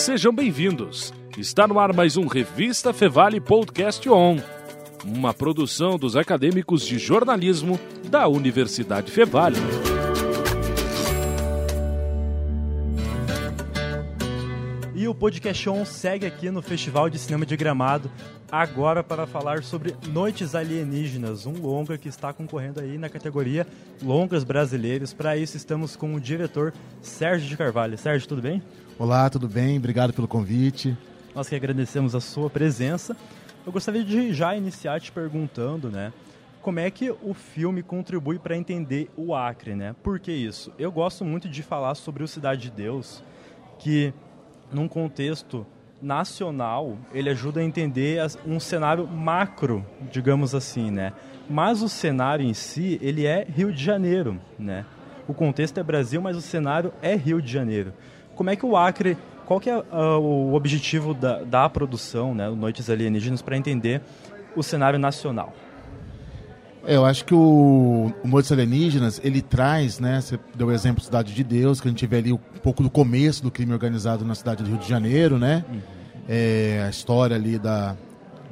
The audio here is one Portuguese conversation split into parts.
Sejam bem-vindos. Está no ar mais um Revista Fevale Podcast On, uma produção dos acadêmicos de jornalismo da Universidade Fevale. E o Podcast On segue aqui no Festival de Cinema de Gramado, agora para falar sobre Noites Alienígenas, um longa que está concorrendo aí na categoria Longas Brasileiros. Para isso estamos com o diretor Sérgio de Carvalho. Sérgio, tudo bem? Olá, tudo bem? Obrigado pelo convite. Nós que agradecemos a sua presença. Eu gostaria de já iniciar te perguntando, né? Como é que o filme contribui para entender o Acre, né? Por que isso? Eu gosto muito de falar sobre o Cidade de Deus, que num contexto nacional, ele ajuda a entender um cenário macro, digamos assim, né? Mas o cenário em si, ele é Rio de Janeiro, né? O contexto é Brasil, mas o cenário é Rio de Janeiro. Como é que o Acre, qual que é uh, o objetivo da, da produção, né, Noites Alienígenas, para entender o cenário nacional? É, eu acho que o, o Noites Alienígenas, ele traz, né, você deu o exemplo da Cidade de Deus, que a gente vê ali um pouco do começo do crime organizado na cidade do Rio de Janeiro, né? Uhum. É, a história ali da,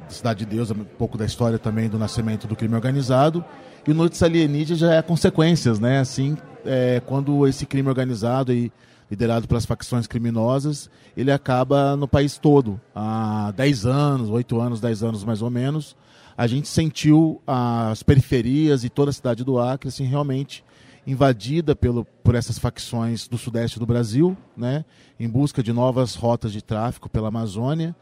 Cidade de Deus, um pouco da história também do nascimento do crime organizado. E o Noites Alienígenas já é consequências, né? Assim, é, quando esse crime organizado e liderado pelas facções criminosas, ele acaba no país todo. Há 10 anos, 8 anos, 10 anos mais ou menos, a gente sentiu as periferias e toda a cidade do Acre assim, realmente invadida pelo, por essas facções do sudeste do Brasil, né, em busca de novas rotas de tráfico pela Amazônia.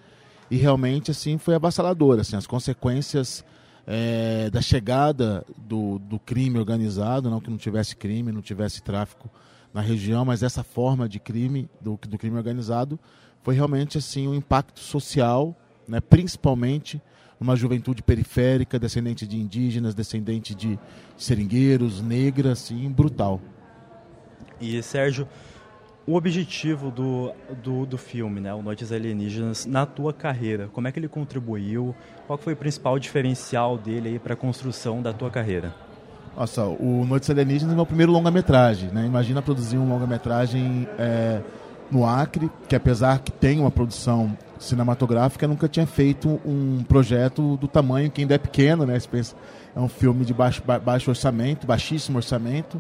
E realmente assim foi avassalador. Assim, as consequências é, da chegada do, do crime organizado, não que não tivesse crime, não tivesse tráfico na região, mas essa forma de crime, do, do crime organizado, foi realmente assim um impacto social, né, principalmente numa juventude periférica, descendente de indígenas, descendente de seringueiros, negras, assim, brutal. E Sérgio, o objetivo do, do, do filme, né, o Noites Alienígenas, na tua carreira, como é que ele contribuiu? Qual foi o principal diferencial dele para a construção da tua carreira? Nossa, o Noites Alienígenas é meu primeiro longa-metragem, né? Imagina produzir um longa-metragem é, no Acre, que apesar que tem uma produção cinematográfica, nunca tinha feito um projeto do tamanho que ainda é pequeno, né? É um filme de baixo, baixo orçamento, baixíssimo orçamento,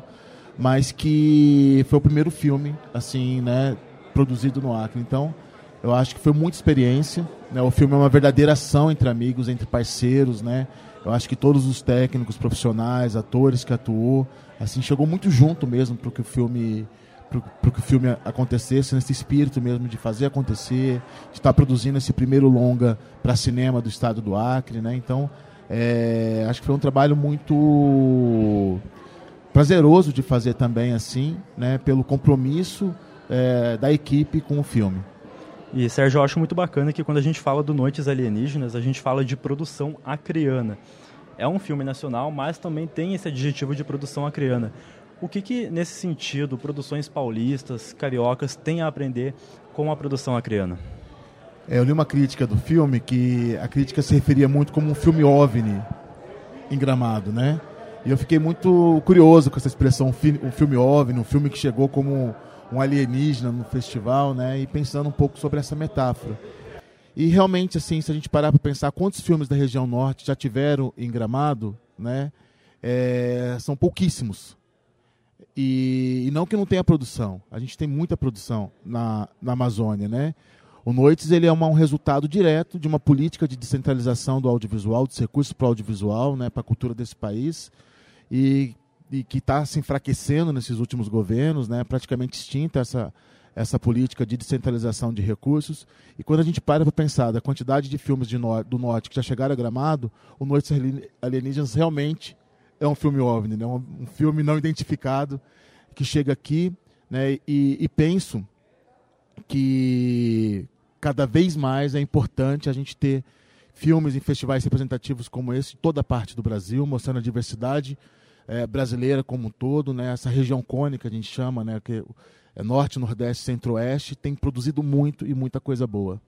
mas que foi o primeiro filme, assim, né? Produzido no Acre. Então, eu acho que foi muita experiência. Né? O filme é uma verdadeira ação entre amigos, entre parceiros, né? Eu acho que todos os técnicos, profissionais, atores que atuou, assim, chegou muito junto mesmo para que o filme para que o filme acontecesse nesse espírito mesmo de fazer acontecer, de estar tá produzindo esse primeiro longa para cinema do estado do Acre, né? Então, é, acho que foi um trabalho muito prazeroso de fazer também assim, né? Pelo compromisso é, da equipe com o filme. E Sérgio, eu acho muito bacana que quando a gente fala do Noites Alienígenas, a gente fala de produção acreana. É um filme nacional, mas também tem esse adjetivo de produção acreana. O que, que nesse sentido, produções paulistas, cariocas, têm a aprender com a produção acreana? É, eu li uma crítica do filme que a crítica se referia muito como um filme OVNI em Gramado, né? E eu fiquei muito curioso com essa expressão, um filme OVNI, um filme que chegou como um alienígena no festival, né? E pensando um pouco sobre essa metáfora. E realmente, assim, se a gente parar para pensar quantos filmes da região norte já tiveram em Gramado, né? É, são pouquíssimos. E, e, não que não tenha produção. A gente tem muita produção na, na Amazônia, né? O Noites ele é uma, um resultado direto de uma política de descentralização do audiovisual, dos recursos para o audiovisual, né, para a cultura desse país. E e que está se enfraquecendo nesses últimos governos, né, praticamente extinta essa, essa política de descentralização de recursos. E quando a gente para para pensar da quantidade de filmes de no, do Norte que já chegaram a Gramado, o Noites Alienígenas realmente é um filme OVNI, né, um, um filme não identificado que chega aqui né, e, e penso que cada vez mais é importante a gente ter filmes em festivais representativos como esse, toda a parte do Brasil, mostrando a diversidade é, brasileira como um todo, né? Essa região cônica a gente chama, né? Que é norte, nordeste, centro-oeste, tem produzido muito e muita coisa boa.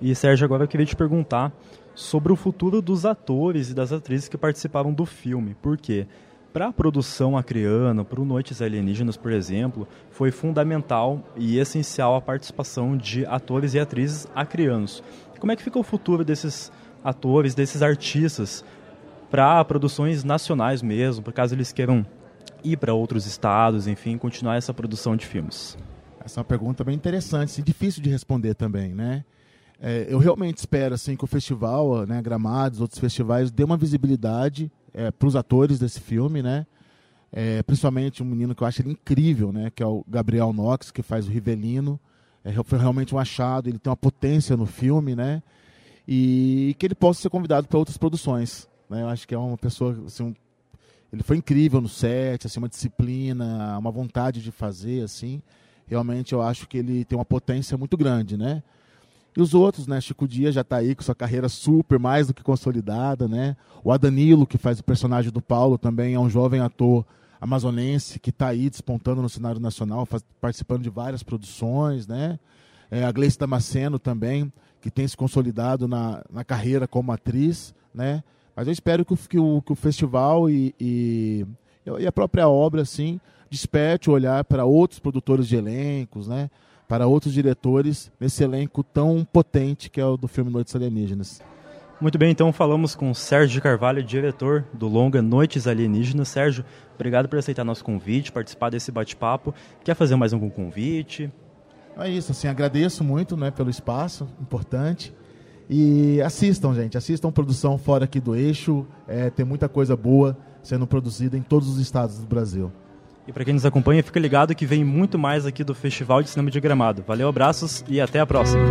E Sérgio, agora eu queria te perguntar sobre o futuro dos atores e das atrizes que participaram do filme. Por quê? para a produção acreana, para o Noites Alienígenas, por exemplo, foi fundamental e essencial a participação de atores e atrizes acreanos. Como é que fica o futuro desses atores, desses artistas, para produções nacionais mesmo, por caso eles queiram ir para outros estados, enfim, continuar essa produção de filmes? Essa é uma pergunta bem interessante e difícil de responder também, né? É, eu realmente espero assim que o festival, né, Gramados, outros festivais, dê uma visibilidade é, para os atores desse filme, né? É, principalmente um menino que eu acho incrível, né? Que é o Gabriel Knox, que faz o Rivelino. É, foi realmente um achado, ele tem uma potência no filme, né? E que ele possa ser convidado para outras produções. Né? Eu acho que é uma pessoa, assim, um, ele foi incrível no set, assim, uma disciplina, uma vontade de fazer, assim. Realmente eu acho que ele tem uma potência muito grande, né? E os outros, né? Chico Dias já está aí com sua carreira super, mais do que consolidada, né? O Adanilo, que faz o personagem do Paulo, também é um jovem ator amazonense que está aí despontando no cenário nacional, faz, participando de várias produções, né? É, a Gleice Damasceno também, que tem se consolidado na, na carreira como atriz, né? Mas eu espero que o, que o, que o festival e, e, e a própria obra, assim, desperte o olhar para outros produtores de elencos, né? para outros diretores nesse elenco tão potente que é o do filme Noites Alienígenas. Muito bem, então falamos com Sérgio Carvalho, diretor do longa Noites Alienígenas. Sérgio, obrigado por aceitar nosso convite, participar desse bate-papo. Quer fazer mais algum convite? É isso, assim, agradeço muito né, pelo espaço, importante. E assistam, gente, assistam produção fora aqui do eixo. É, tem muita coisa boa sendo produzida em todos os estados do Brasil. E para quem nos acompanha, fica ligado que vem muito mais aqui do Festival de Cinema de Gramado. Valeu, abraços e até a próxima.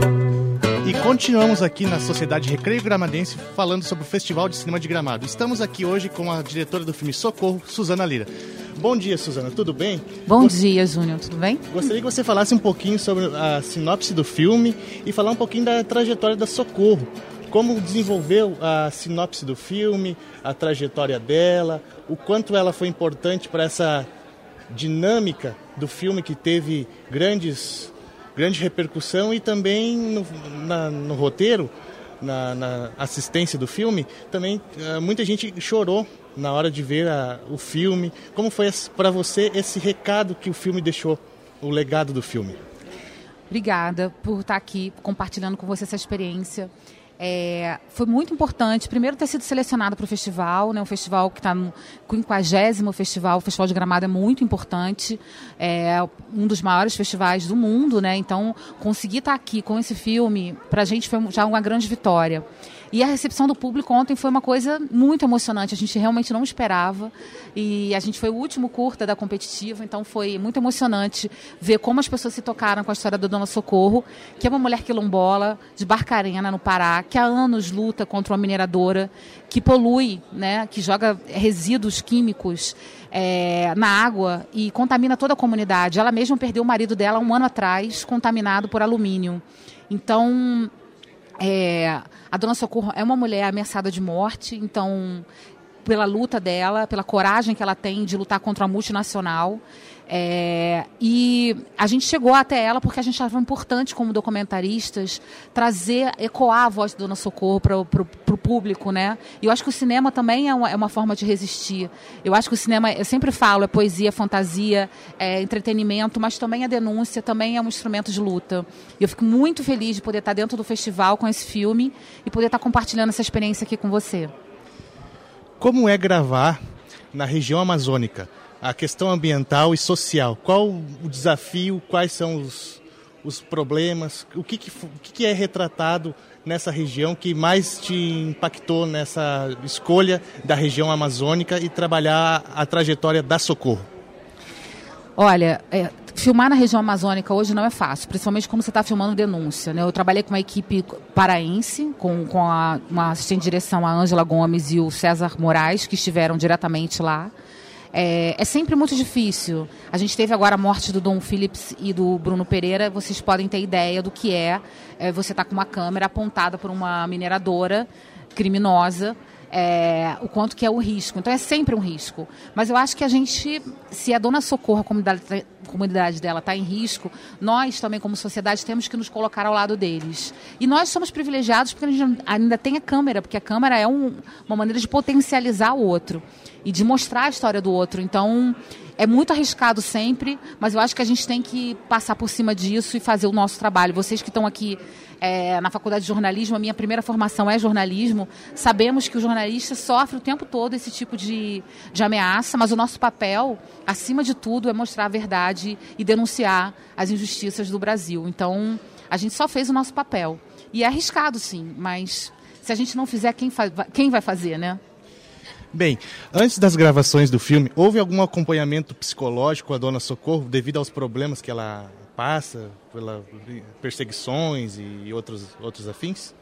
E continuamos aqui na Sociedade Recreio Gramadense falando sobre o Festival de Cinema de Gramado. Estamos aqui hoje com a diretora do filme Socorro, Suzana Lira. Bom dia, Suzana, tudo bem? Bom Gost... dia, Júnior, tudo bem? Gostaria que você falasse um pouquinho sobre a sinopse do filme e falar um pouquinho da trajetória da Socorro. Como desenvolveu a sinopse do filme, a trajetória dela, o quanto ela foi importante para essa dinâmica do filme que teve grandes, grande repercussão e também no, na, no roteiro, na, na, assistência do filme, também uh, muita gente chorou na hora de ver a, o filme. Como foi para você esse recado que o filme deixou, o legado do filme? Obrigada por estar aqui compartilhando com você essa experiência. É, foi muito importante, primeiro, ter sido selecionado para o festival, né, um festival que está no 50 festival, o Festival de Gramado é muito importante, é um dos maiores festivais do mundo, né, então conseguir estar aqui com esse filme, para a gente foi já uma grande vitória. E a recepção do público ontem foi uma coisa muito emocionante. A gente realmente não esperava. E a gente foi o último curta da competitiva, então foi muito emocionante ver como as pessoas se tocaram com a história da Dona Socorro, que é uma mulher quilombola de Barcarena, no Pará, que há anos luta contra uma mineradora que polui, né, que joga resíduos químicos é, na água e contamina toda a comunidade. Ela mesma perdeu o marido dela um ano atrás, contaminado por alumínio. Então, é, a Dona Socorro é uma mulher ameaçada de morte, então pela luta dela, pela coragem que ela tem de lutar contra a multinacional. É, e a gente chegou até ela porque a gente achava importante, como documentaristas, trazer, ecoar a voz da Dona Socorro para o público, né? E eu acho que o cinema também é uma, é uma, forma de resistir. Eu acho que o cinema, eu sempre falo, é poesia, fantasia, é entretenimento, mas também é denúncia, também é um instrumento de luta. E eu fico muito feliz de poder estar dentro do festival com esse filme e poder estar compartilhando essa experiência aqui com você. Como é gravar na região amazônica? A questão ambiental e social. Qual o desafio, quais são os, os problemas, o que, que, o que é retratado nessa região que mais te impactou nessa escolha da região amazônica e trabalhar a trajetória da Socorro? Olha, é, filmar na região amazônica hoje não é fácil, principalmente como você está filmando denúncia. Né? Eu trabalhei com uma equipe paraense, com, com a, uma assistente de direção, a Ângela Gomes e o César Moraes, que estiveram diretamente lá. É, é, sempre muito difícil. A gente teve agora a morte do Dom Phillips e do Bruno Pereira. Vocês podem ter ideia do que é, é você estar tá com uma câmera apontada por uma mineradora criminosa. É, o quanto que é o risco. Então é sempre um risco. Mas eu acho que a gente, se a Dona Socorro, a comunidade, comunidade dela está em risco, nós também, como sociedade, temos que nos colocar ao lado deles. E nós somos privilegiados porque a gente ainda tem a câmera, porque a câmera é um, uma maneira de potencializar o outro e de mostrar a história do outro. Então, é muito arriscado sempre, mas eu acho que a gente tem que passar por cima disso e fazer o nosso trabalho. Vocês que estão aqui é, na faculdade de jornalismo, a minha primeira formação é jornalismo, sabemos que o jornalista sofre o tempo todo esse tipo de, de ameaça, mas o nosso papel, acima de tudo, é mostrar a verdade e denunciar as injustiças do Brasil. Então, a gente só fez o nosso papel. E é arriscado, sim, mas se a gente não fizer, quem, quem vai fazer, né? Bem, antes das gravações do filme, houve algum acompanhamento psicológico a Dona Socorro devido aos problemas que ela passa, pelas perseguições e outros, outros afins?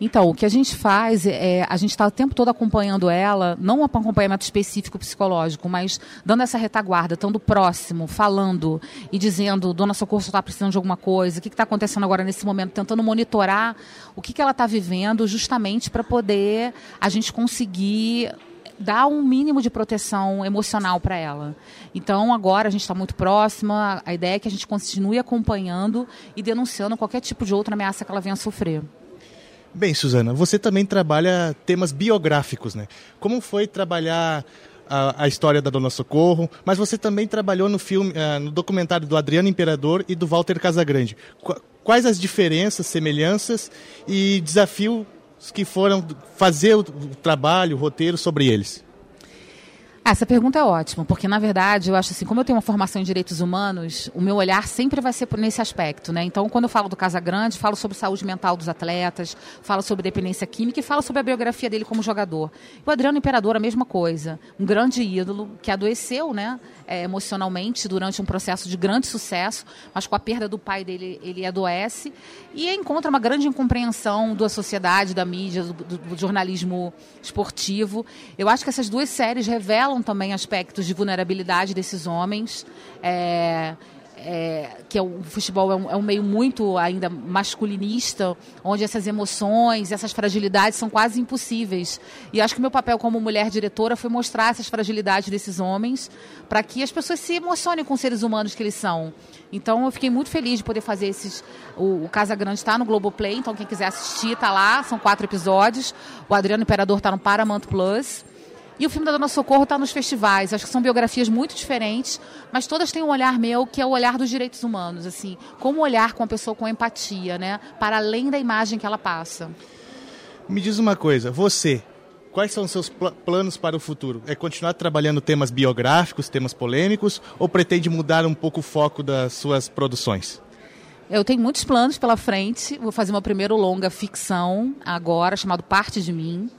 Então, o que a gente faz é, a gente está o tempo todo acompanhando ela, não um acompanhamento específico psicológico, mas dando essa retaguarda, estando próximo, falando e dizendo, Dona Socorro está precisando de alguma coisa, o que está acontecendo agora nesse momento, tentando monitorar o que, que ela está vivendo, justamente para poder a gente conseguir dar um mínimo de proteção emocional para ela. Então, agora a gente está muito próxima, a ideia é que a gente continue acompanhando e denunciando qualquer tipo de outra ameaça que ela venha a sofrer. Bem, Suzana, você também trabalha temas biográficos, né? Como foi trabalhar a, a, história da Dona Socorro, mas você também trabalhou no filme, uh, no documentário do Adriano Imperador e do Walter Casagrande. Qu quais as diferenças, semelhanças e desafio que foram fazer o trabalho, o roteiro sobre eles? Essa pergunta é ótima, porque na verdade eu acho assim, como eu tenho uma formação em direitos humanos, o meu olhar sempre vai ser nesse aspecto, né? Então, quando eu falo do Casa Grande, falo sobre saúde mental dos atletas, falo sobre dependência química e falo sobre a biografia dele como jogador. O Adriano Imperador, a mesma coisa, um grande ídolo que adoeceu, né? é, emocionalmente durante um processo de grande sucesso, mas com a perda do pai dele ele adoece e encontra uma grande incompreensão da sociedade, da mídia, do, do, do jornalismo esportivo. Eu acho que essas duas séries revelam também aspectos de vulnerabilidade desses homens. É, é, que é o futebol é um, é um, meio muito ainda masculinista, onde essas emoções, essas fragilidades são quase impossíveis. E acho que meu papel como mulher diretora foi mostrar essas fragilidades desses homens para que as pessoas se emocionem com os seres humanos que eles são. Então eu fiquei muito feliz de poder fazer esses. O, o Casa Grande está no Globoplay, então quem quiser assistir está lá, são quatro episódios. O Adriano Imperador está no Paramount Plus. E o filme da Dona Socorro está nos festivais. Acho que são biografias muito diferentes, mas todas têm um olhar meu, que é o olhar dos direitos humanos, assim, como olhar com a pessoa com empatia, né, para além da imagem que ela passa. Me diz uma coisa, você, quais são os seus pl planos para o futuro? É continuar trabalhando temas biográficos, temas polêmicos, ou pretende mudar um pouco o foco das suas produções? Eu tenho muitos planos pela frente. Vou fazer meu primeiro longa ficção agora, chamado Parte de Mim.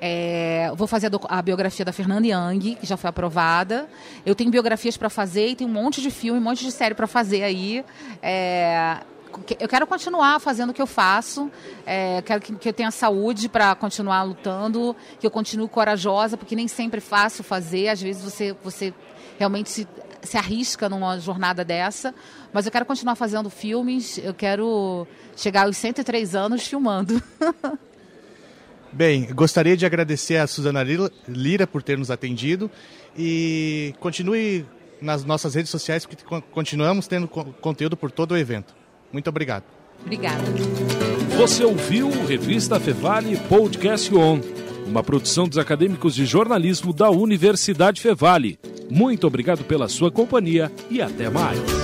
É, vou fazer a, a, biografia da Fernanda Young, que já foi aprovada. Eu tenho biografias para fazer e tem um monte de filme, um monte de série para fazer aí. É, eu quero continuar fazendo o que eu faço, é, quero que, que, eu tenha saúde para continuar lutando, que eu continue corajosa, porque nem sempre é fácil fazer. Às vezes você, você realmente se, se arrisca numa jornada dessa, mas eu quero continuar fazendo filmes, eu quero chegar aos 103 anos filmando. Bem, gostaria de agradecer a Suzana Lira por ter nos atendido e continue nas nossas redes sociais, porque continuamos tendo conteúdo por todo o evento. Muito obrigado. Obrigada. Você ouviu Revista Fevale Podcast On, uma produção dos acadêmicos de jornalismo da Universidade Fevale. Muito obrigado pela sua companhia e até mais.